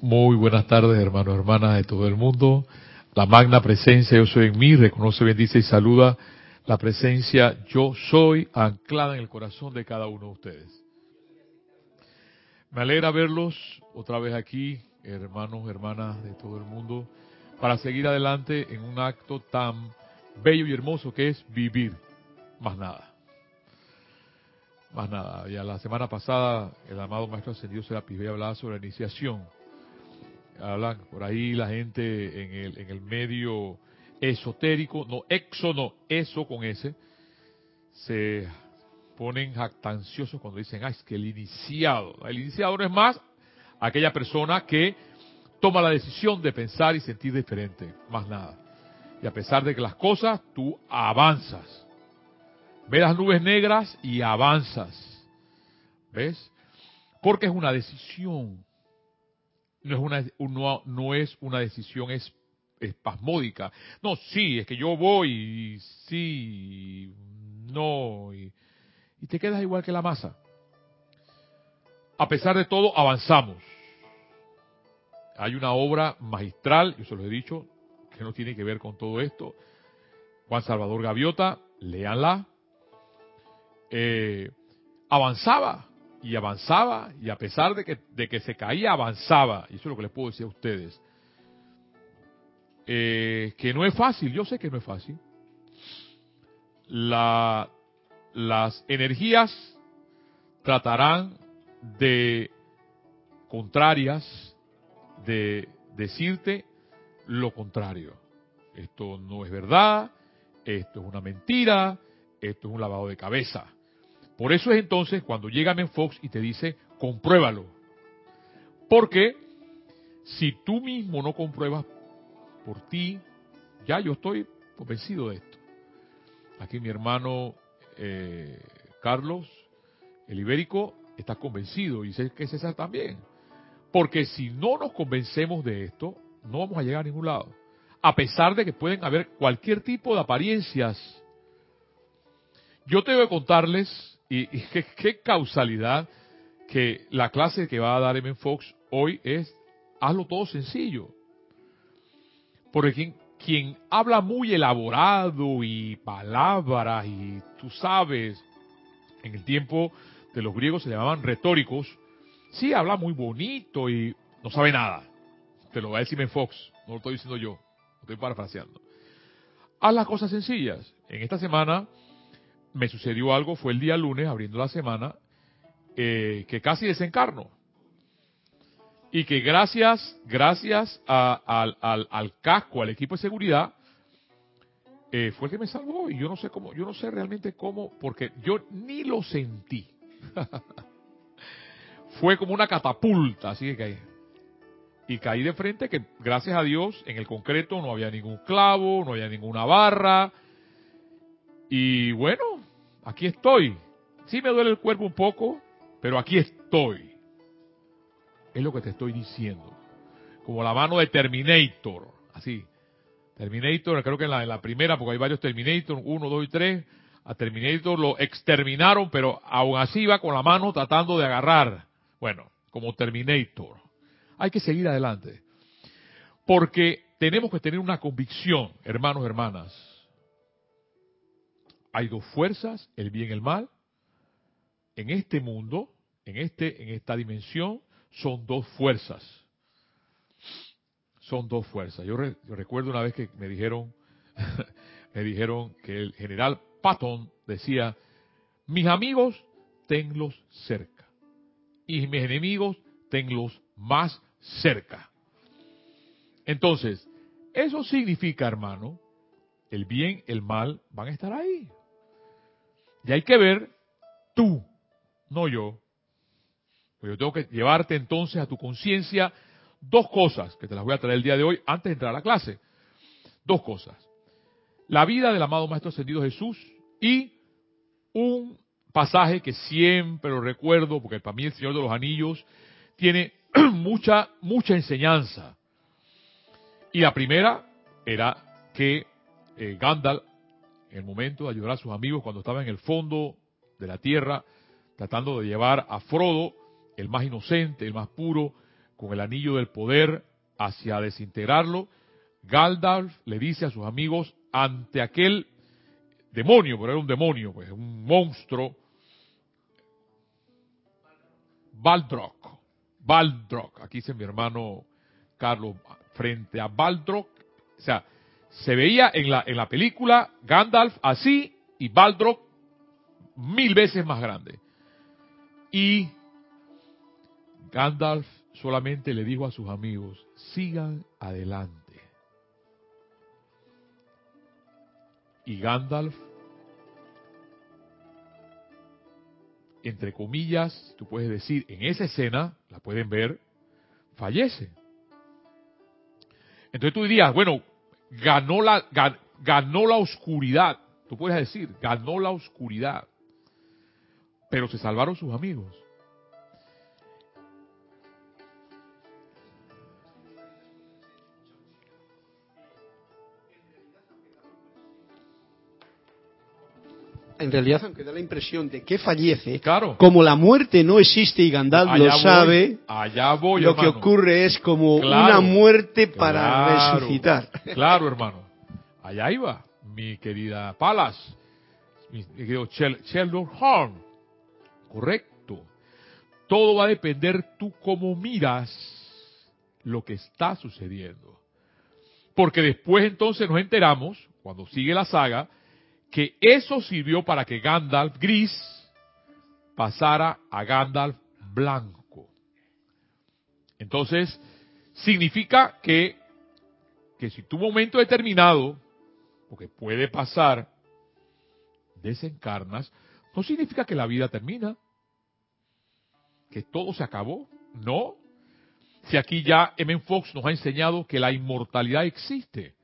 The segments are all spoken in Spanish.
Muy buenas tardes, hermanos, hermanas de todo el mundo. La magna presencia yo soy en mí, reconoce, bendice y saluda la presencia yo soy anclada en el corazón de cada uno de ustedes. Me alegra verlos otra vez aquí, hermanos, hermanas de todo el mundo, para seguir adelante en un acto tan bello y hermoso que es vivir, más nada. Más nada. Ya la semana pasada el amado Maestro Ascendido Serapis hablaba sobre la iniciación hablan por ahí la gente en el, en el medio esotérico, no exo, no, eso con ese, se ponen jactanciosos cuando dicen, ah, es que el iniciado, el iniciado no es más aquella persona que toma la decisión de pensar y sentir diferente, más nada. Y a pesar de que las cosas, tú avanzas. Ves las nubes negras y avanzas. ¿Ves? Porque es una decisión no es una, no, es una decisión espasmódica. No, sí, es que yo voy, y sí, no, y, te quedas igual que la masa. A pesar de todo, avanzamos. Hay una obra magistral, yo se lo he dicho, que no tiene que ver con todo esto. Juan Salvador Gaviota, léanla. Eh, avanzaba y avanzaba, y a pesar de que, de que se caía, avanzaba. Y eso es lo que les puedo decir a ustedes. Eh, que no es fácil, yo sé que no es fácil. La, las energías tratarán de contrarias, de decirte lo contrario. Esto no es verdad, esto es una mentira, esto es un lavado de cabeza. Por eso es entonces cuando llega Fox y te dice, compruébalo. Porque si tú mismo no compruebas por ti, ya yo estoy convencido de esto. Aquí mi hermano eh, Carlos, el ibérico, está convencido y sé que César también. Porque si no nos convencemos de esto, no vamos a llegar a ningún lado. A pesar de que pueden haber cualquier tipo de apariencias. Yo tengo que contarles y, qué, causalidad que la clase que va a dar M. Fox hoy es hazlo todo sencillo. Porque quien, quien habla muy elaborado y palabras y tú sabes, en el tiempo de los griegos se llamaban retóricos, sí habla muy bonito y no sabe nada. Te lo va a decir M. Fox, no lo estoy diciendo yo, lo estoy parafraseando. Haz las cosas sencillas. En esta semana me sucedió algo, fue el día lunes, abriendo la semana, eh, que casi desencarno. Y que gracias, gracias al, al, casco, al equipo de seguridad, eh, fue el que me salvó. Y yo no sé cómo, yo no sé realmente cómo, porque yo ni lo sentí. fue como una catapulta, así que caí. Y caí de frente que, gracias a Dios, en el concreto no había ningún clavo, no había ninguna barra. Y bueno, aquí estoy. Sí me duele el cuerpo un poco, pero aquí estoy. Es lo que te estoy diciendo. Como la mano de Terminator, así. Terminator, creo que en la, primera, porque hay varios Terminator, uno, dos y tres, a Terminator lo exterminaron, pero aún así va con la mano tratando de agarrar. Bueno, como Terminator. Hay que seguir adelante. Porque tenemos que tener una convicción, hermanos, hermanas hay dos fuerzas, el bien y el mal. En este mundo, en este, en esta dimensión, son dos fuerzas. Son dos fuerzas. Yo, recuerdo una vez que me dijeron, me dijeron que el general Patton decía, mis amigos tenlos cerca y mis enemigos tenlos más cerca. Entonces, eso significa, hermano, el bien, el mal van a estar ahí. Y hay que ver tú, no yo. Pues yo tengo que llevarte entonces a tu conciencia dos cosas que te las voy a traer el día de hoy antes de entrar a la clase. Dos cosas. La vida del amado Maestro Ascendido Jesús y un pasaje que siempre lo recuerdo porque para mí el Señor de los Anillos tiene mucha, mucha enseñanza. Y la primera era que eh, Gandalf en el momento de ayudar a sus amigos cuando estaba en el fondo de la tierra, tratando de llevar a Frodo, el más inocente, el más puro, con el anillo del poder hacia desintegrarlo, Gandalf le dice a sus amigos ante aquel demonio, pero era un demonio, pues, un monstruo, Baldrock, Baldrock, aquí dice mi hermano Carlos, frente a Baldrock, o sea, se veía en la, en la película Gandalf así y Baldrock mil veces más grande. Y Gandalf solamente le dijo a sus amigos, sigan adelante. Y Gandalf, entre comillas, tú puedes decir, en esa escena, la pueden ver, fallece. Entonces tú dirías, bueno, ganó la, ganó la oscuridad. Tú puedes decir, ganó la oscuridad. Pero se salvaron sus amigos. En realidad, aunque da la impresión de que fallece, claro. como la muerte no existe y Gandalf lo sabe, allá voy, lo que ocurre es como una muerte para resucitar. Claro, hermano. Allá iba, mi querida Palas, mi querido Sheldon Horn. Correcto. Todo va a depender tú cómo miras lo que está sucediendo. Porque después entonces nos enteramos, cuando sigue la saga, que eso sirvió para que Gandalf gris pasara a Gandalf blanco. Entonces, significa que, que si tu momento determinado, porque puede pasar, desencarnas, no significa que la vida termina, que todo se acabó, no. Si aquí ya M. Fox nos ha enseñado que la inmortalidad existe.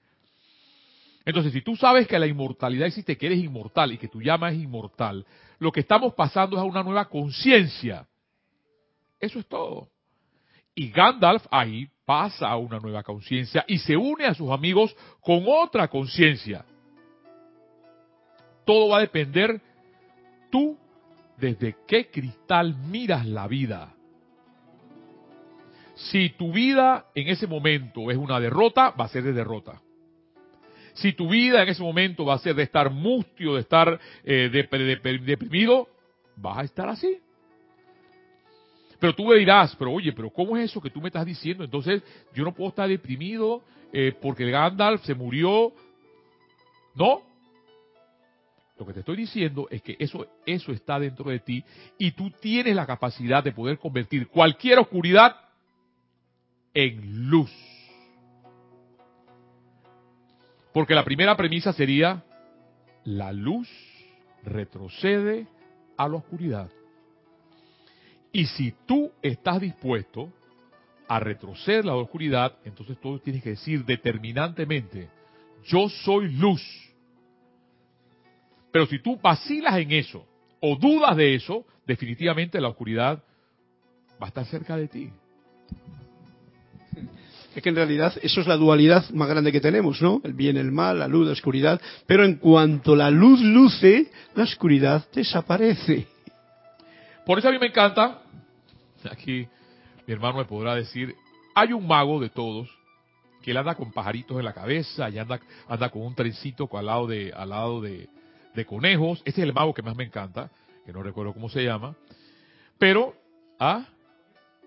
Entonces, si tú sabes que la inmortalidad existe, que eres inmortal y que tu llama es inmortal, lo que estamos pasando es a una nueva conciencia. Eso es todo. Y Gandalf ahí pasa a una nueva conciencia y se une a sus amigos con otra conciencia. Todo va a depender tú desde qué cristal miras la vida. Si tu vida en ese momento es una derrota, va a ser de derrota. Si tu vida en ese momento va a ser de estar mustio, de estar eh, deprimido, vas a estar así. Pero tú me dirás, pero oye, pero ¿cómo es eso que tú me estás diciendo? Entonces yo no puedo estar deprimido eh, porque Gandalf se murió. No. Lo que te estoy diciendo es que eso, eso está dentro de ti y tú tienes la capacidad de poder convertir cualquier oscuridad en luz. Porque la primera premisa sería, la luz retrocede a la oscuridad. Y si tú estás dispuesto a retroceder la oscuridad, entonces tú tienes que decir determinantemente, yo soy luz. Pero si tú vacilas en eso o dudas de eso, definitivamente la oscuridad va a estar cerca de ti. Es que en realidad eso es la dualidad más grande que tenemos, ¿no? El bien, el mal, la luz, la oscuridad. Pero en cuanto la luz luce, la oscuridad desaparece. Por eso a mí me encanta, aquí mi hermano me podrá decir, hay un mago de todos que él anda con pajaritos en la cabeza y anda, anda con un trencito al lado de, al lado de, de conejos. Este es el mago que más me encanta, que no recuerdo cómo se llama. Pero, ¿ah?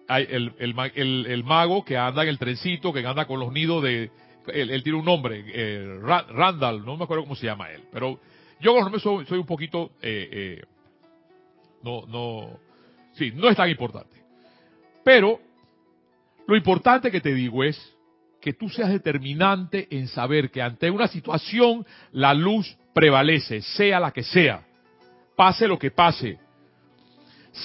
Hay el, el, mago que anda en el trencito, que anda con los nidos de... Él, tiene un nombre, eh, Randall, no me acuerdo cómo se llama él, pero yo con soy, soy un poquito... Eh, eh, no, no... Sí, no es tan importante. Pero lo importante que te digo es que tú seas determinante en saber que ante una situación la luz prevalece, sea la que sea, pase lo que pase,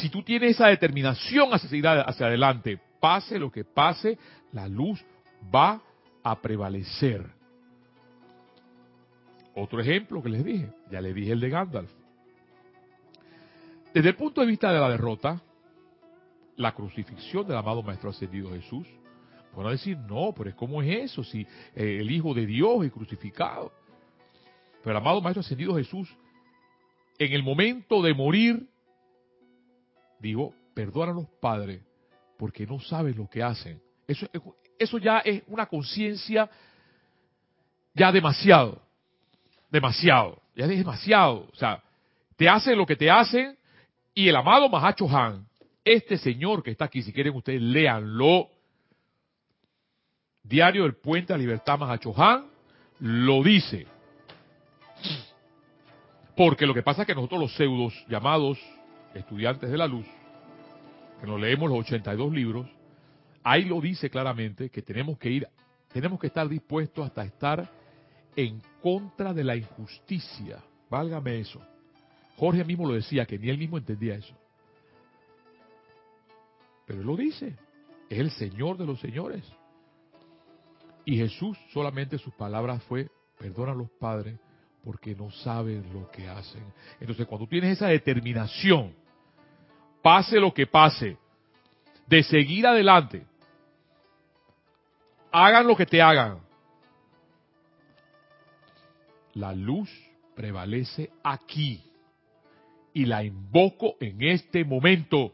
si tú tienes esa determinación hacia seguir hacia adelante, pase lo que pase, la luz va a prevalecer. Otro ejemplo que les dije, ya les dije el de Gandalf. Desde el punto de vista de la derrota, la crucifixión del amado Maestro Ascendido Jesús, van a decir, no, pero ¿cómo es eso? Si eh, el Hijo de Dios es crucificado. Pero el amado Maestro Ascendido Jesús, en el momento de morir, digo, perdónanos, Padre, porque no saben lo que hacen. Eso, eso ya es una conciencia ya demasiado, demasiado, ya es demasiado. O sea, te hacen lo que te hacen y el amado Mahacho Han, este señor que está aquí, si quieren ustedes léanlo, Diario del Puente a Libertad Mahacho Han, lo dice. Porque lo que pasa es que nosotros los pseudos llamados estudiantes de la luz, que nos leemos los 82 libros, ahí lo dice claramente que tenemos que ir, tenemos que estar dispuestos hasta estar en contra de la injusticia. Válgame eso. Jorge mismo lo decía, que ni él mismo entendía eso. Pero él lo dice. Es el Señor de los señores. Y Jesús solamente sus palabras fue, perdona a los padres porque no saben lo que hacen. Entonces cuando tienes esa determinación, pase lo que pase, de seguir adelante, hagan lo que te hagan, la luz prevalece aquí y la invoco en este momento.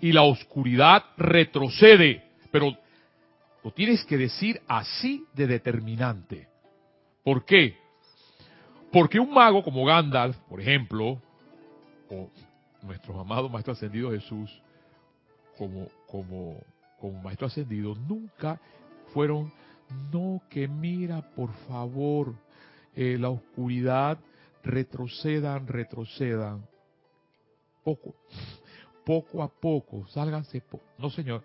Y la oscuridad retrocede, pero lo tienes que decir así de determinante. ¿Por qué? Porque un mago como Gandalf, por ejemplo, o nuestro amado Maestro Ascendido Jesús, como, como, como Maestro Ascendido, nunca fueron, no, que mira, por favor, eh, la oscuridad, retrocedan, retrocedan. Poco, poco a poco, sálganse. no, señor.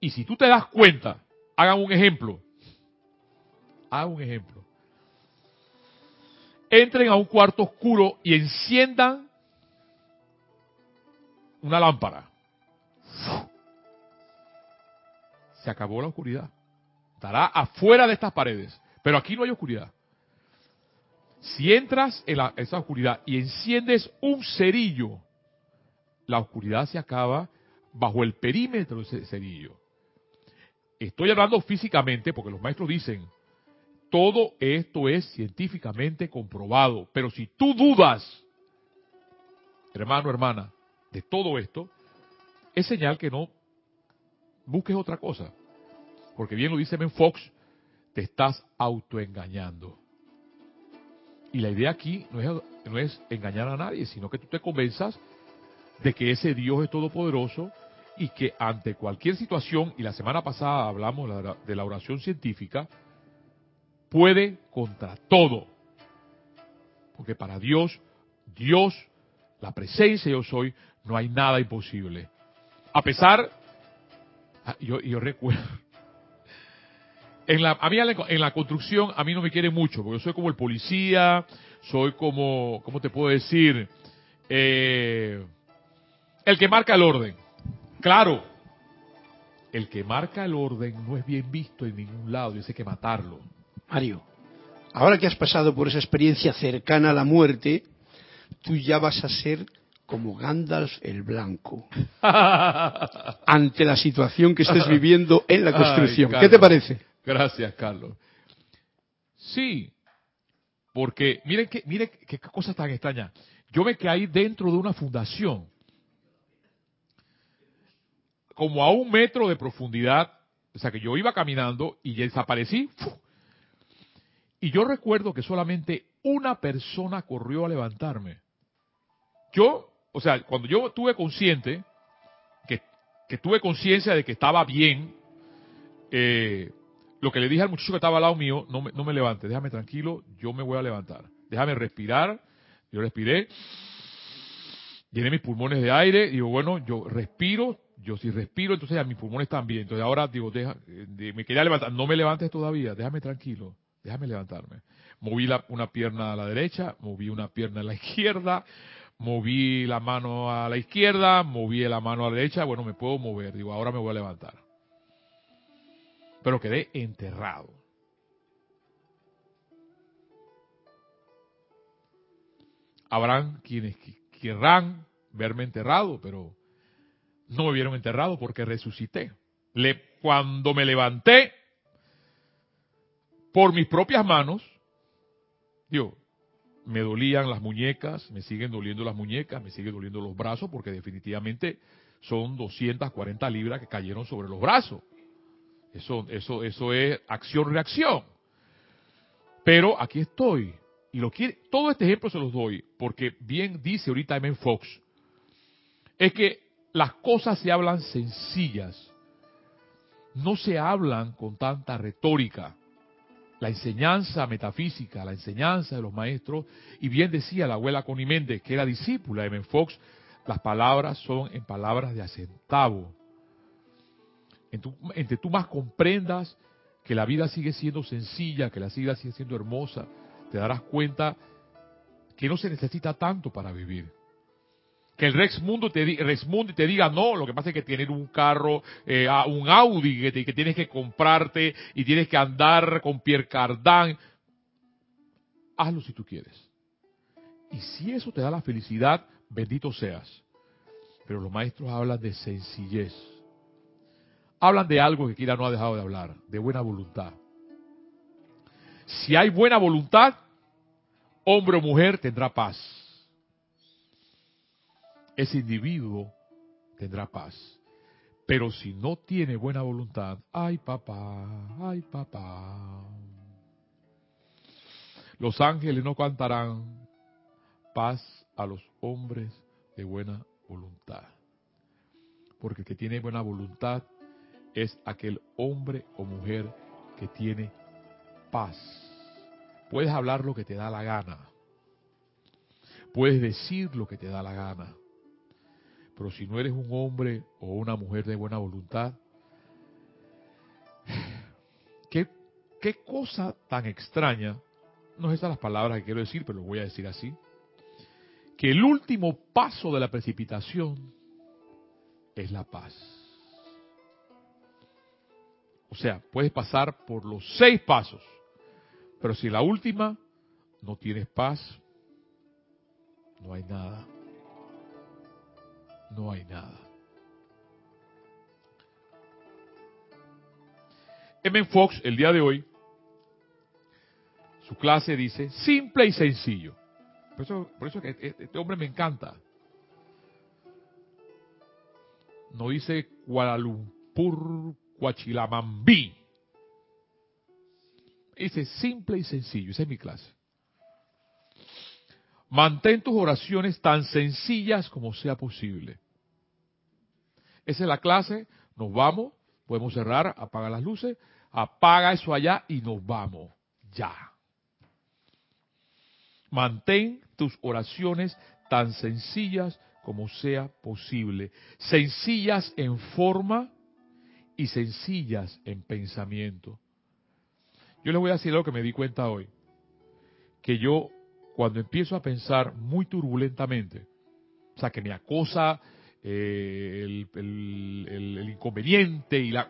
Y si tú te das cuenta, hagan un ejemplo. Hagan un ejemplo. Entren a un cuarto oscuro y enciendan una lámpara. Se acabó la oscuridad. Estará afuera de estas paredes. Pero aquí no hay oscuridad. Si entras en esa oscuridad y enciendes un cerillo, la oscuridad se acaba bajo el perímetro de ese cerillo. Estoy hablando físicamente porque los maestros dicen, todo esto es científicamente comprobado, pero si tú dudas, hermano, hermana, de todo esto, es señal que no busques otra cosa. Porque bien lo dice Ben Fox, te estás autoengañando. Y la idea aquí no es, no es engañar a nadie, sino que tú te convenzas de que ese Dios es todopoderoso y que ante cualquier situación, y la semana pasada hablamos de la oración científica, puede contra todo. Porque para Dios, Dios, la presencia yo soy, no hay nada imposible. A pesar, ah, yo, yo recuerdo, en la, a mí en la construcción a mí no me quiere mucho, porque yo soy como el policía, soy como, ¿cómo te puedo decir? Eh, el que marca el orden. Claro, el que marca el orden no es bien visto en ningún lado, y hay que matarlo. Mario, ahora que has pasado por esa experiencia cercana a la muerte, tú ya vas a ser como Gandalf el Blanco ante la situación que estés viviendo en la construcción. ¿Qué te parece? Gracias, Carlos. Sí, porque miren que, miren qué cosa tan extraña. Yo me caí dentro de una fundación, como a un metro de profundidad, o sea que yo iba caminando y desaparecí. Y yo recuerdo que solamente una persona corrió a levantarme. Yo, o sea, cuando yo tuve consciente, que, tuve conciencia de que estaba bien, eh, lo que le dije al muchacho que estaba al lado mío, no me, no me levante, déjame tranquilo, yo me voy a levantar. Déjame respirar. Yo respiré, llené mis pulmones de aire, digo, bueno, yo respiro, yo si respiro, entonces a mis pulmones también. Entonces ahora digo, deja, me quería levantar, no me levantes todavía, déjame tranquilo, déjame levantarme. Moví una pierna a la derecha, moví una pierna a la izquierda, moví la mano a la izquierda, moví la mano a la derecha, bueno, me puedo mover, digo, ahora me voy a levantar pero quedé enterrado. Habrán quienes querrán verme enterrado, pero no me vieron enterrado porque resucité. Le, cuando me levanté por mis propias manos, yo me dolían las muñecas, me siguen doliendo las muñecas, me siguen doliendo los brazos, porque definitivamente son 240 libras que cayeron sobre los brazos. Eso, eso, eso es acción-reacción. Pero aquí estoy. Y lo quiere, todo este ejemplo se los doy, porque bien dice ahorita M. Fox, es que las cosas se hablan sencillas, no se hablan con tanta retórica. La enseñanza metafísica, la enseñanza de los maestros, y bien decía la abuela Connie Méndez, que era discípula de M. Fox, las palabras son en palabras de acentavo. Entre tú más comprendas que la vida sigue siendo sencilla, que la vida sigue siendo hermosa, te darás cuenta que no se necesita tanto para vivir. Que el Rex Mundo te, Rex Mundo te diga, no, lo que pasa es que tienes un carro, eh, un Audi que, que, tienes que comprarte y tienes que andar con Pierre Cardin. Hazlo si tú quieres. Y si eso te da la felicidad, bendito seas. Pero los maestros hablan de sencillez. Hablan de algo que Kira no ha dejado de hablar, de buena voluntad. Si hay buena voluntad, hombre o mujer tendrá paz. Ese individuo tendrá paz. Pero si no tiene buena voluntad, ay papá, ay papá. Los ángeles no cantarán paz a los hombres de buena voluntad. Porque el que tiene buena voluntad es aquel hombre o mujer que tiene paz. Puedes hablar lo que te da la gana. Puedes decir lo que te da la gana. Pero si no eres un hombre o una mujer de buena voluntad, ¿qué, qué cosa tan extraña? No es esas las palabras que quiero decir, pero lo voy a decir así. Que el último paso de la precipitación es la paz. O sea, puedes pasar por los seis pasos pero si la última no tienes paz, no hay nada. No hay nada. M. Fox, el día de hoy, su clase dice simple y sencillo. Por eso, por eso que este, este hombre me encanta. No dice Kuala Lumpur, Cuachilamambí. Dice simple y sencillo, esa es mi clase. Mantén tus oraciones tan sencillas como sea posible. Esa es la clase, nos vamos, podemos cerrar, apaga las luces, apaga eso allá y nos vamos, ya. Mantén tus oraciones tan sencillas como sea posible. Sencillas en forma y sencillas en pensamiento. Yo les voy a decir lo que me di cuenta hoy. Que yo, cuando empiezo a pensar muy turbulentamente, o sea, que me acosa eh, el, inconveniente y la,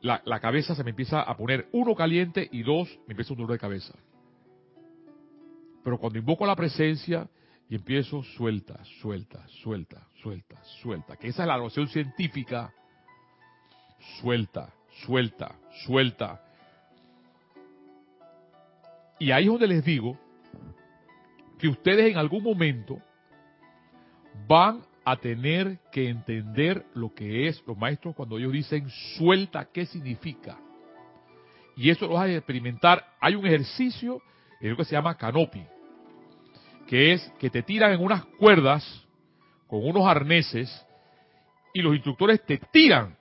la, cabeza se me empieza a poner, uno, caliente y dos, me empieza un dolor de cabeza. Pero cuando invoco la presencia y empiezo suelta, suelta, suelta, suelta, suelta, que esa es la noción científica, suelta, suelta, suelta, y ahí es donde les digo que ustedes en algún momento van a tener que entender lo que es los maestros cuando ellos dicen suelta, ¿qué significa? Y eso lo vas a experimentar. Hay un ejercicio en lo que se llama canopy, que es que te tiran en unas cuerdas con unos arneses y los instructores te tiran.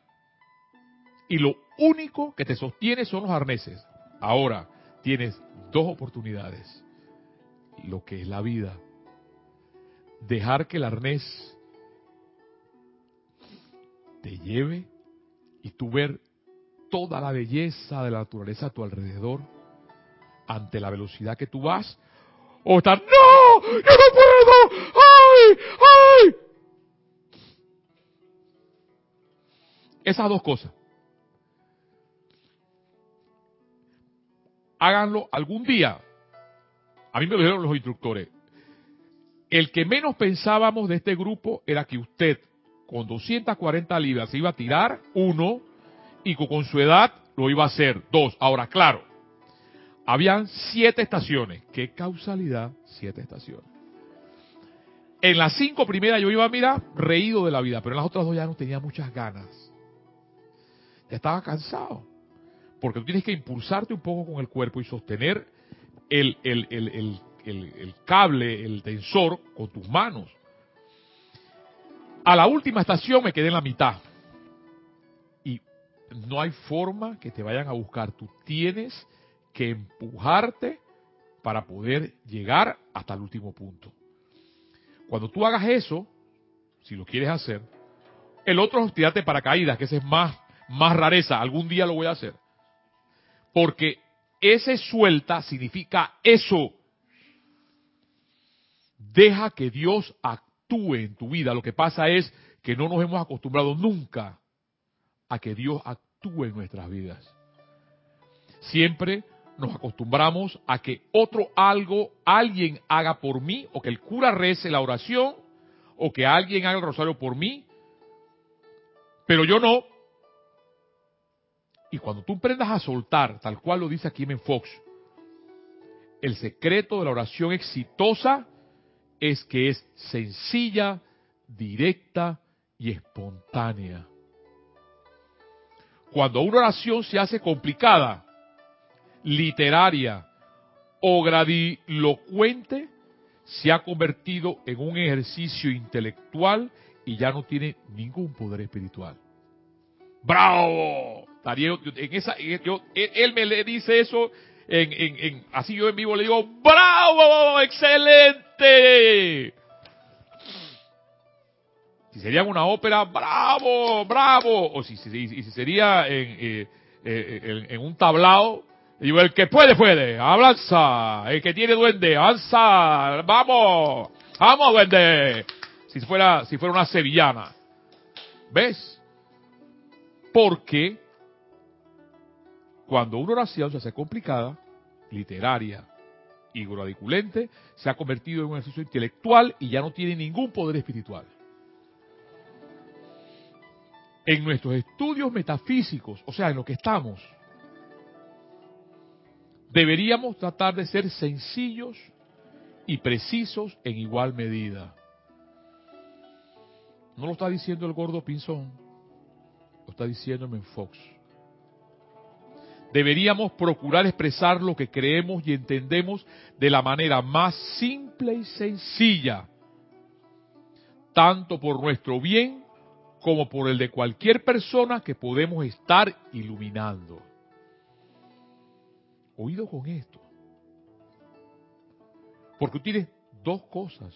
Y lo único que te sostiene son los arneses. Ahora, tienes dos oportunidades. Lo que es la vida. Dejar que el arnés te lleve y tú ver toda la belleza de la naturaleza a tu alrededor ante la velocidad que tú vas. O estar, no, yo no puedo, ay, ay. Esas dos cosas. háganlo algún día. A mí me lo dijeron los instructores. El que menos pensábamos de este grupo era que usted con 240 libras se iba a tirar, uno, y con su edad lo iba a hacer, dos. Ahora, claro, habían siete estaciones. ¿Qué causalidad? Siete estaciones. En las cinco primeras yo iba, mira, reído de la vida, pero en las otras dos ya no tenía muchas ganas. Ya estaba cansado. Porque tú tienes que impulsarte un poco con el cuerpo y sostener el, el, el, el cable, el tensor con tus manos. A la última estación me quedé en la mitad. Y no hay forma que te vayan a buscar. Tú tienes que empujarte para poder llegar hasta el último punto. Cuando tú hagas eso, si lo quieres hacer, el otro es tirarte paracaídas, que ese es más, más rareza. Algún día lo voy a hacer. Porque ese suelta significa eso. Deja que Dios actúe en tu vida. Lo que pasa es que no nos hemos acostumbrado nunca a que Dios actúe en nuestras vidas. Siempre nos acostumbramos a que otro algo, alguien haga por mí, o que el cura rece la oración, o que alguien haga el rosario por mí, pero yo no. Y cuando tú aprendas a soltar, tal cual lo dice aquí en Fox, el secreto de la oración exitosa es que es sencilla, directa y espontánea. Cuando una oración se hace complicada, literaria o gradilocuente, se ha convertido en un ejercicio intelectual y ya no tiene ningún poder espiritual. ¡Bravo! En esa, yo, él, me le dice eso, en, en, así yo en vivo le digo, ¡Bravo! ¡Excelente! Si sería una ópera, ¡Bravo! ¡Bravo! O si, si, si sería en, eh, eh, en, un tablao, digo, el que puede, puede, avanza, el que tiene duende, avanza, vamos, vamos duende. Si fuera, si fuera una sevillana. ¿Ves? Porque cuando una oración se hace complicada, literaria y gradiculente, se ha convertido en un ejercicio intelectual y ya no tiene ningún poder espiritual. En nuestros estudios metafísicos, o sea, en lo que estamos, deberíamos tratar de ser sencillos y precisos en igual medida. No lo está diciendo el gordo Pinzón, lo está diciendo Fox. Deberíamos procurar expresar lo que creemos y entendemos de la manera más simple y sencilla, tanto por nuestro bien como por el de cualquier persona que podemos estar iluminando. Oído con esto. Porque tienes dos cosas.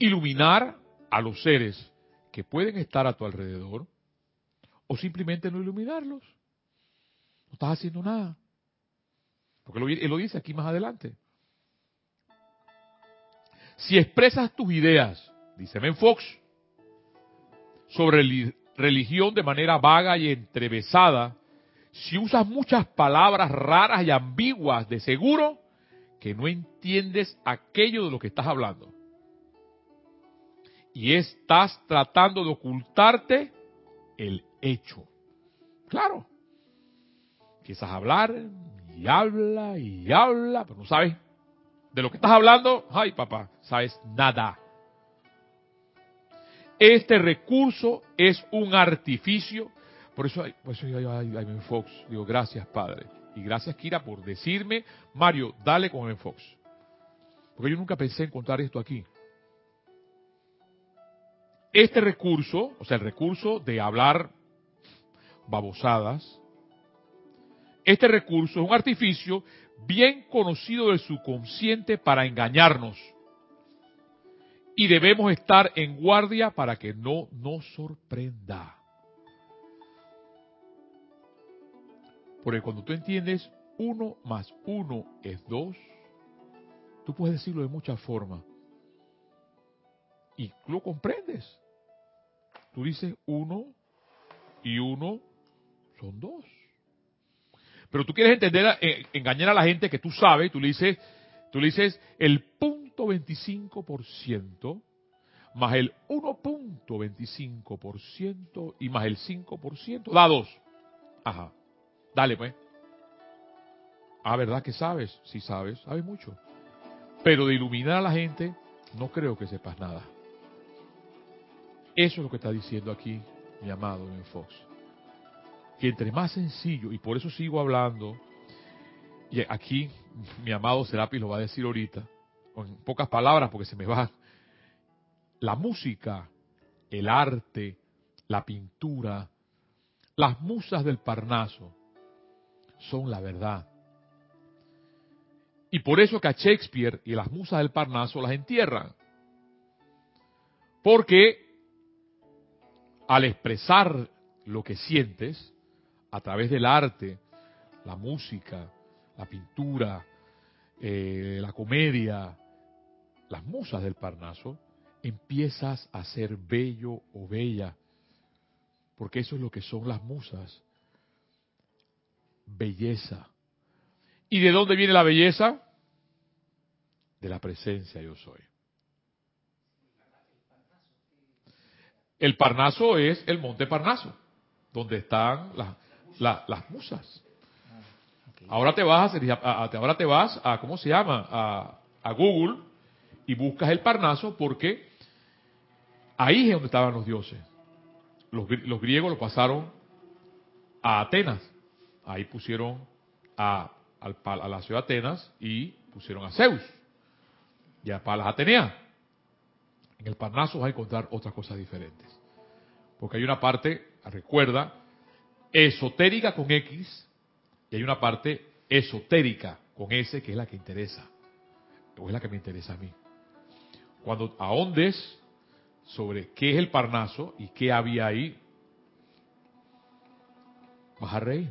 Iluminar a los seres que pueden estar a tu alrededor o simplemente no iluminarlos. Estás haciendo nada. Porque él lo dice aquí más adelante. Si expresas tus ideas, dice Men Fox, sobre religión de manera vaga y entrevesada, si usas muchas palabras raras y ambiguas, de seguro que no entiendes aquello de lo que estás hablando. Y estás tratando de ocultarte el hecho. Claro, empiezas a hablar y habla y habla, pero no sabes de lo que estás hablando. Ay, papá, sabes nada. Este recurso es un artificio. Por eso, por eso yo, ay, ay, Fox, digo, gracias, Padre. Y gracias, Kira, por decirme, Mario, dale con Fox. Porque yo nunca pensé en contar esto aquí. Este recurso, o sea, el recurso de hablar babosadas, este recurso es un artificio bien conocido del subconsciente para engañarnos. Y debemos estar en guardia para que no nos sorprenda. Porque cuando tú entiendes uno más uno es dos, tú puedes decirlo de muchas formas. Y lo comprendes. Tú dices uno y uno son dos. Pero tú quieres entender, eh, engañar a la gente que tú sabes, tú le dices, tú le dices el punto 25% más el 1.25% y más el 5%, da dos. Ajá. Dale pues. Ah, ¿verdad que sabes? Sí sabes, sabes mucho. Pero de iluminar a la gente, no creo que sepas nada. Eso es lo que está diciendo aquí mi amado Ben Fox. Que entre más sencillo, y por eso sigo hablando, y aquí mi amado Serapis lo va a decir ahorita, con pocas palabras porque se me va. La música, el arte, la pintura, las musas del Parnaso son la verdad. Y por eso que a Shakespeare y las musas del Parnaso las entierran. Porque al expresar lo que sientes a través del arte, la música, la pintura, eh, la comedia, las musas del Parnaso, empiezas a ser bello o bella. Porque eso es lo que son las musas. Belleza. ¿Y de dónde viene la belleza? De la presencia yo soy. El Parnaso es el monte Parnaso, donde están las, las musas. Ahora te vas a, ahora te vas a ¿cómo se llama? A, a Google y buscas el Parnaso porque ahí es donde estaban los dioses. Los, los griegos lo pasaron a Atenas. Ahí pusieron a, a, la ciudad de Atenas y pusieron a Zeus y a Palas Atenea. En el Parnaso vas a encontrar otras cosas diferentes. Porque hay una parte, recuerda, esotérica con X y hay una parte esotérica con S que es la que interesa. O es la que me interesa a mí. Cuando ahondes sobre qué es el Parnaso y qué había ahí, vas a reír.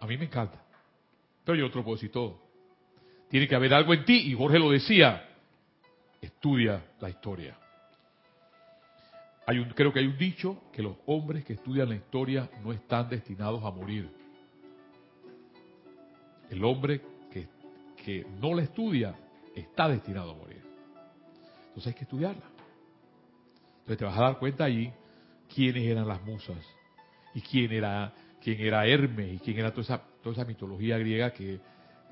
A mí me encanta. Pero yo otro puedo decir todo. Tiene que haber algo en ti, y Jorge lo decía, estudia la historia. Creo que hay un dicho que los hombres que estudian la historia no están destinados a morir. El hombre que, que no la estudia está destinado a morir. Entonces hay que estudiarla. Entonces te vas a dar cuenta allí quiénes eran las musas y quién era quién era Hermes y quién era toda esa, toda esa mitología griega que,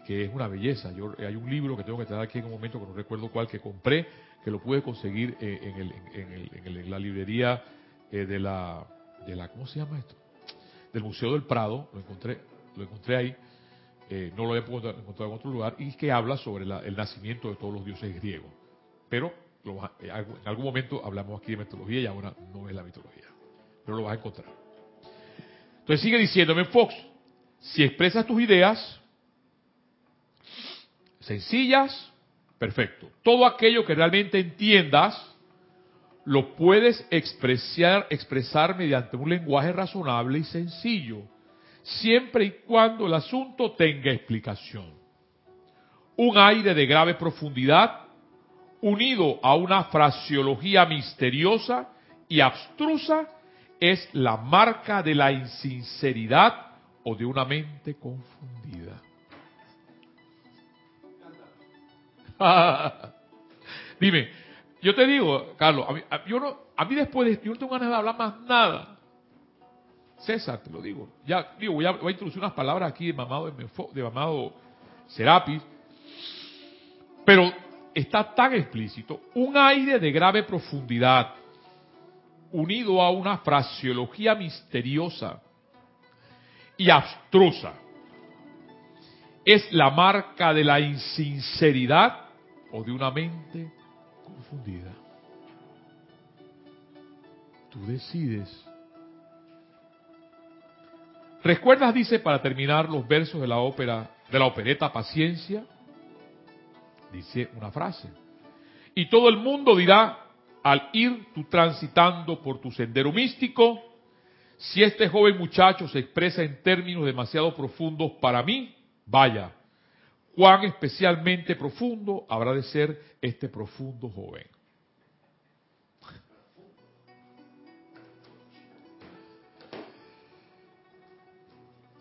que es una belleza. Yo, hay un libro que tengo que traer aquí en un momento que no recuerdo cuál que compré, que lo pude conseguir eh, en, el, en, el, en, la librería eh, de la de la ¿cómo se llama esto? Del Museo del Prado, lo encontré, lo encontré ahí, eh, no lo había encontrado en otro lugar, y que habla sobre el nacimiento de todos los dioses griegos. Pero en algún momento hablamos aquí de mitología y ahora no es la mitología, pero lo vas a encontrar. Entonces sigue diciéndome Fox, si expresas tus ideas, sencillas, perfecto. Todo aquello que realmente entiendas, lo puedes expresar, mediante un lenguaje razonable y sencillo, siempre y cuando el asunto tenga explicación. Un aire de grave profundidad, unido a una fraseología misteriosa y abstrusa, es la marca de la insinceridad o de una mente confundida. Dime, yo te digo, Carlos, a mí, después de yo no tengo ganas de hablar más nada. César, te lo digo. Ya, digo, voy a, introducir unas palabras aquí de mamado, de mamado Serapis. Pero está tan explícito. Un aire de grave profundidad, unido a una fraseología misteriosa y abstrusa, es la marca de la insinceridad o de una mente confundida. Tú decides. ¿Recuerdas, dice, para terminar los versos de la ópera, de la opereta Paciencia? Dice una frase. Y todo el mundo dirá, al ir tú transitando por tu sendero místico, si este joven muchacho se expresa en términos demasiado profundos para mí, vaya, cuán especialmente profundo habrá de ser este profundo joven.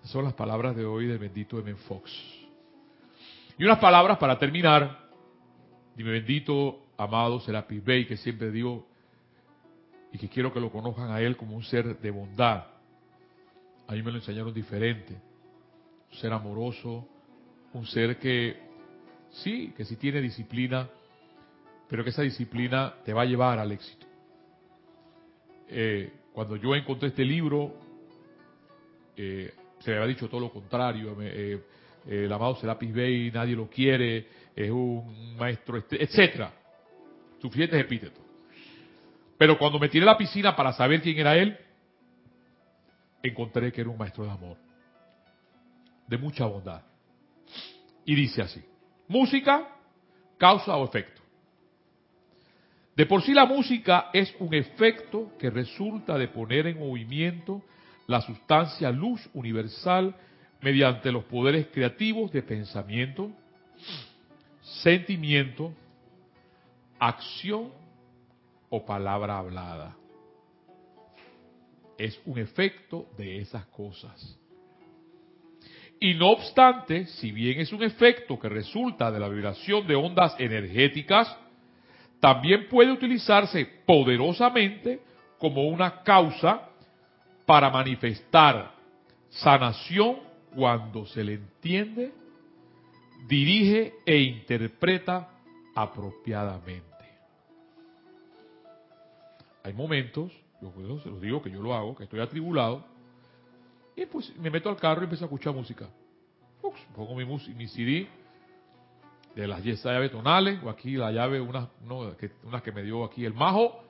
Son las palabras de hoy del bendito M. Fox. Y unas palabras para terminar de mi bendito amado Serapis Bey, que siempre digo y que quiero que lo conozcan a él como un ser de bondad. A mí me lo enseñaron diferente. Un ser amoroso, un ser que sí, que sí tiene disciplina, pero que esa disciplina te va a llevar al éxito. Eh, cuando yo encontré este libro, eh, se me había dicho todo lo contrario. Eh, el amado Serapis Bey, nadie lo quiere, es un maestro, este, etcétera. Suficientes epítetos. Pero cuando me tiré a la piscina para saber quién era él, encontré que era un maestro de amor, de mucha bondad. Y dice así, música, causa o efecto. De por sí la música es un efecto que resulta de poner en movimiento la sustancia luz universal mediante los poderes creativos de pensamiento, sentimiento, acción o palabra hablada. Es un efecto de esas cosas. Y no obstante, si bien es un efecto que resulta de la vibración de ondas energéticas, también puede utilizarse poderosamente como una causa para manifestar sanación cuando se le entiende, dirige e interpreta apropiadamente. Hay momentos, yo se los digo que yo lo hago, que estoy atribulado, y pues me meto al carro y empiezo a escuchar música. pongo mi, mi CD de las llaves tonales, o aquí la llave, una, que, una que me dio aquí el majo,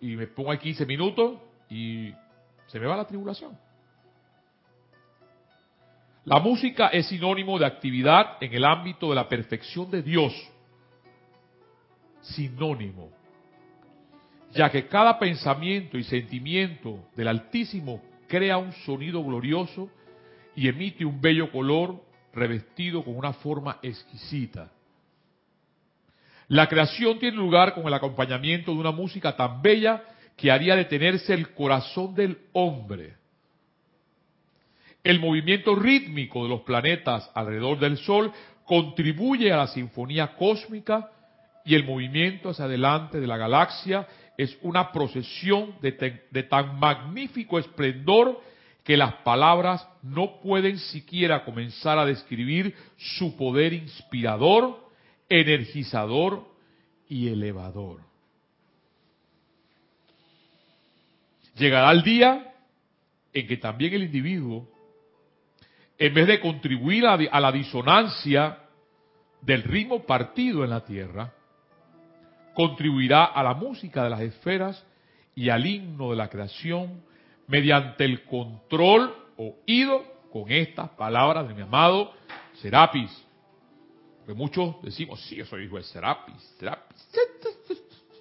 y me pongo ahí 15 minutos y se me va la tribulación. La música es sinónimo de actividad en el ámbito de la perfección de Dios. Sinónimo. Ya que cada pensamiento y sentimiento del Altísimo crea un sonido glorioso y emite un bello color revestido con una forma exquisita. La creación tiene lugar con el acompañamiento de una música tan bella que haría detenerse el corazón del hombre. El movimiento rítmico de los planetas alrededor del Sol contribuye a la sinfonía cósmica y el movimiento hacia adelante de la galaxia es una procesión de, tan magnífico esplendor que las palabras no pueden siquiera comenzar a describir su poder inspirador, energizador y elevador. Llegará el día en que también el individuo, en vez de contribuir a, la disonancia del ritmo partido en la tierra, contribuirá a la música de las esferas y al himno de la creación mediante el control oído con estas palabras de mi amado Serapis. Que muchos decimos, sí, yo soy hijo de Serapis, Serapis,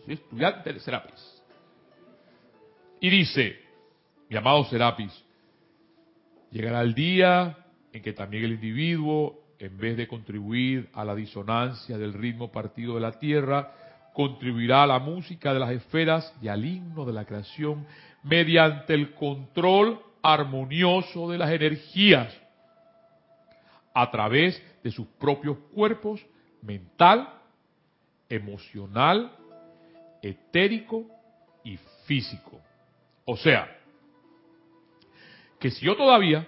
soy estudiante de Serapis. Y dice, mi amado Serapis, llegará el día en que también el individuo, en vez de contribuir a la disonancia del ritmo partido de la tierra, contribuirá a la música de las esferas y al himno de la creación mediante el control armonioso de las energías a través de sus propios cuerpos mental, emocional, etérico y físico. O sea, que si yo todavía,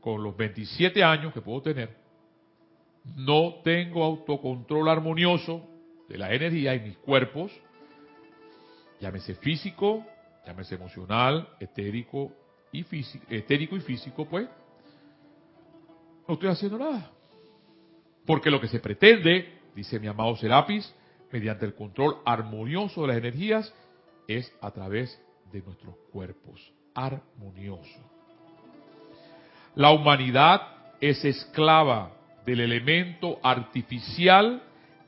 con los 27 años que puedo tener, no tengo autocontrol armonioso de la energía en mis cuerpos, llámese físico, llámese emocional, etérico y físico, etérico y físico, pues, no estoy haciendo nada. Porque lo que se pretende, dice mi amado Serapis, mediante el control armonioso de las energías, es a través de nuestros cuerpos. Armonioso. La humanidad es esclava del elemento artificial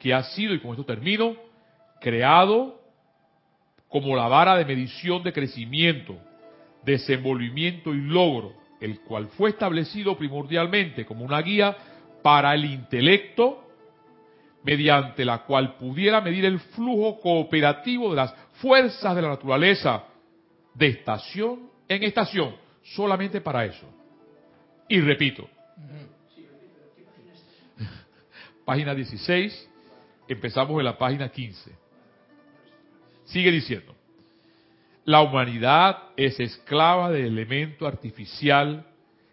que ha sido, y con esto termino, creado como la vara de medición de crecimiento, desenvolvimiento y logro, el cual fue establecido primordialmente como una guía para el intelecto, mediante la cual pudiera medir el flujo cooperativo de las fuerzas de la naturaleza de estación en estación, solamente para eso. Y repito, página 16, empezamos en la página 15. Sigue diciendo, la humanidad es esclava del elemento artificial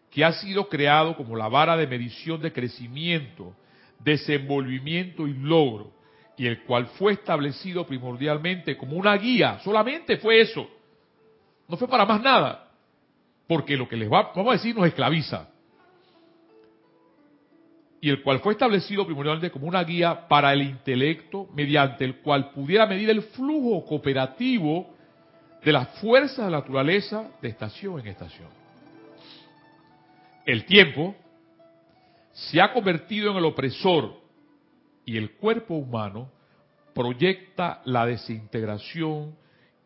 que ha sido creado como la vara de medición de crecimiento, desenvolvimiento y logro, y el cual fue establecido primordialmente como una guía, solamente fue eso, no fue para más nada, porque lo que les va, vamos a decir, nos esclaviza, y el cual fue establecido primordialmente como una guía para el intelecto, mediante el cual pudiera medir el flujo cooperativo de las fuerzas de la naturaleza de estación en estación. El tiempo se ha convertido en el opresor y el cuerpo humano proyecta la desintegración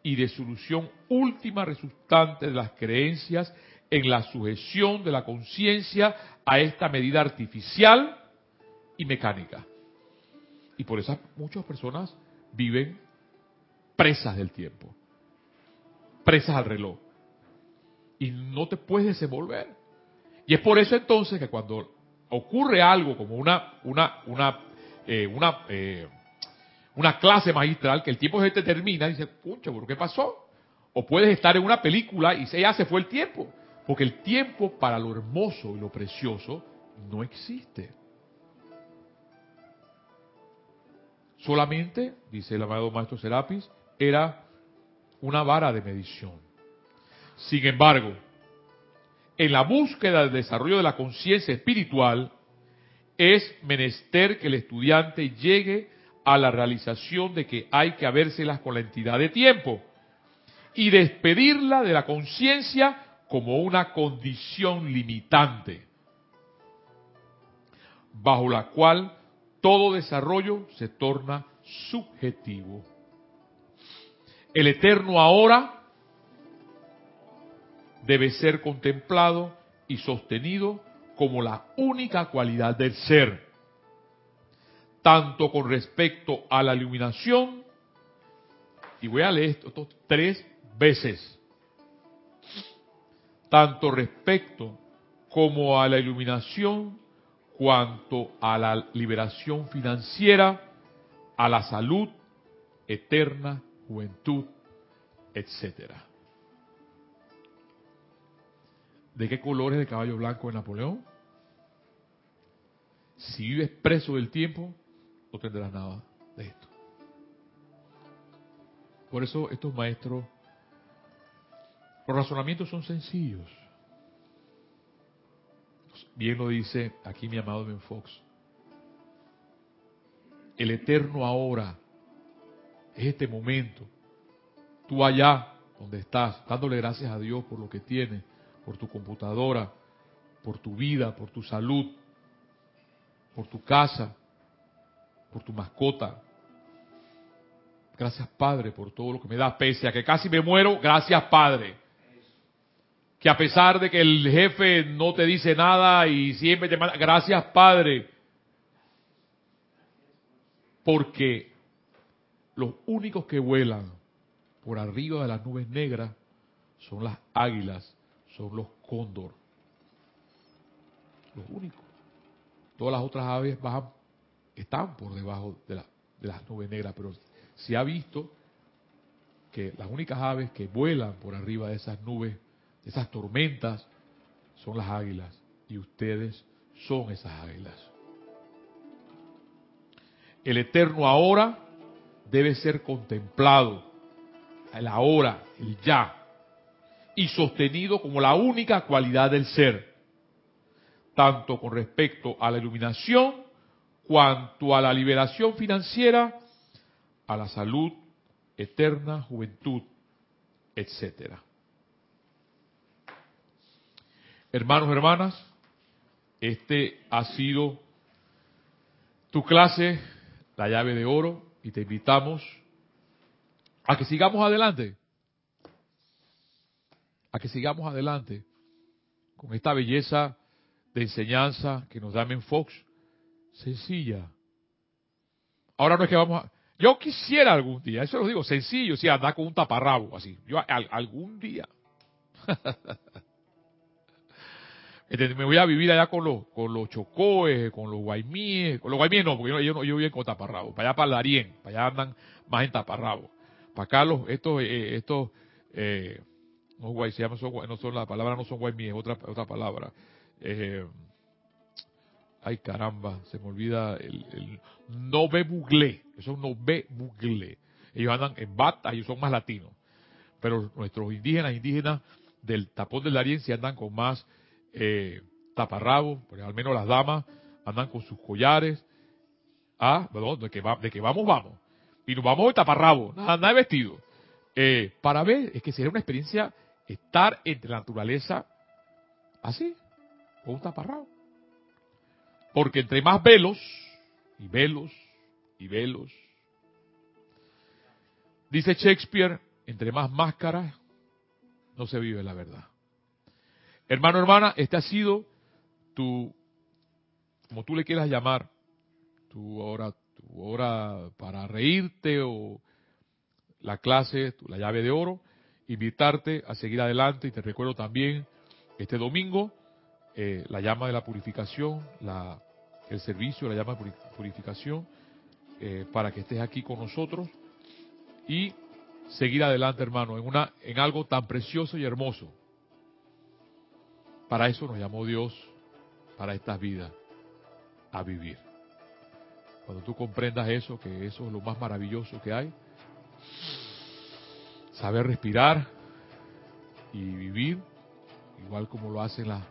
y disolución última resultante de las creencias en la sujeción de la conciencia a esta medida artificial y mecánica. Y por eso muchas personas viven presas del tiempo, presas al reloj. Y no te puedes desenvolver. Y es por eso entonces que cuando ocurre algo como una, una, una, eh, una, eh, una clase magistral, que el tiempo se te termina, dice, pucha, ¿por qué pasó? O puedes estar en una película y ya se fue el tiempo. Porque el tiempo para lo hermoso y lo precioso no existe. Solamente, dice el amado maestro Serapis, era una vara de medición. Sin embargo, en la búsqueda del desarrollo de la conciencia espiritual, es menester que el estudiante llegue a la realización de que hay que habérselas con la entidad de tiempo y despedirla de la conciencia como una condición limitante, bajo la cual todo desarrollo se torna subjetivo. El eterno ahora debe ser contemplado y sostenido como la única cualidad del ser, tanto con respecto a la iluminación, y voy a leer esto tres veces, tanto respecto como a la iluminación, cuanto a la liberación financiera, a la salud eterna, juventud, etcétera. ¿De qué color es el caballo blanco de Napoleón? Si vives preso del tiempo, no tendrás nada de esto. Por eso estos maestros los razonamientos son sencillos. Bien lo dice aquí mi amado Ben Fox. El eterno ahora es este momento. Tú allá donde estás, dándole gracias a Dios por lo que tienes, por tu computadora, por tu vida, por tu salud, por tu casa, por tu mascota. Gracias Padre por todo lo que me da, pese a que casi me muero, gracias Padre que a pesar de que el jefe no te dice nada y siempre te manda, gracias Padre, porque los únicos que vuelan por arriba de las nubes negras son las águilas, son los cóndor. Los únicos. Todas las otras aves bajan, están por debajo de, de las nubes negras, pero se ha visto que las únicas aves que vuelan por arriba de esas nubes esas tormentas son las águilas y ustedes son esas águilas. El eterno ahora debe ser contemplado, el ahora, el ya, y sostenido como la única cualidad del ser, tanto con respecto a la iluminación cuanto a la liberación financiera, a la salud eterna, juventud, etcétera. Hermanos, hermanas, este ha sido tu clase, la llave de oro, y te invitamos a que sigamos adelante, a que sigamos adelante con esta belleza de enseñanza que nos da Fox, sencilla. Ahora no es que vamos a... Yo quisiera algún día, eso lo digo, sencillo, si andar con un taparrabo, así. Yo algún día. me voy a vivir allá con los, con los chocoes, con los guaymíes, con los guaymíes no, porque yo, yo, yo vivo con taparrabo, para allá para Darién, para allá andan más en taparrabo. Para acá los, estos, eh, estos, eh, no, guay, se llaman, son, no son la palabra, no son guaymíes, otra, otra palabra. Eh, ay caramba, se me olvida el, el Nove Bugle, eso es Nove Bugle. Ellos andan en bata, ellos son más latinos. Pero nuestros indígenas, indígenas del tapón del Darién, sí andan con más eh, taparrabos, al menos las damas andan con sus collares. Ah, de que, va, de que vamos, vamos. Y nos vamos de taparrabo, nada, nada de vestido. Eh, para ver, es que sería una experiencia estar entre la naturaleza así, con un taparrabo. Porque entre más velos, y velos, y velos, dice Shakespeare, entre más máscaras, no se vive la verdad. Hermano, hermana, este ha sido tu, como tú le quieras llamar, tu hora, tu hora para reírte o la clase, la llave de oro, invitarte a seguir adelante y te recuerdo también este domingo eh, la llama de la purificación, la, el servicio, la llama de purificación, eh, para que estés aquí con nosotros y seguir adelante, hermano, en, una, en algo tan precioso y hermoso. Para eso nos llamó Dios, para estas vidas, a vivir. Cuando tú comprendas eso, que eso es lo más maravilloso que hay, saber respirar y vivir, igual como lo hace la,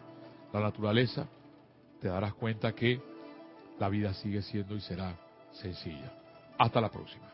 la naturaleza, te darás cuenta que la vida sigue siendo y será sencilla. Hasta la próxima.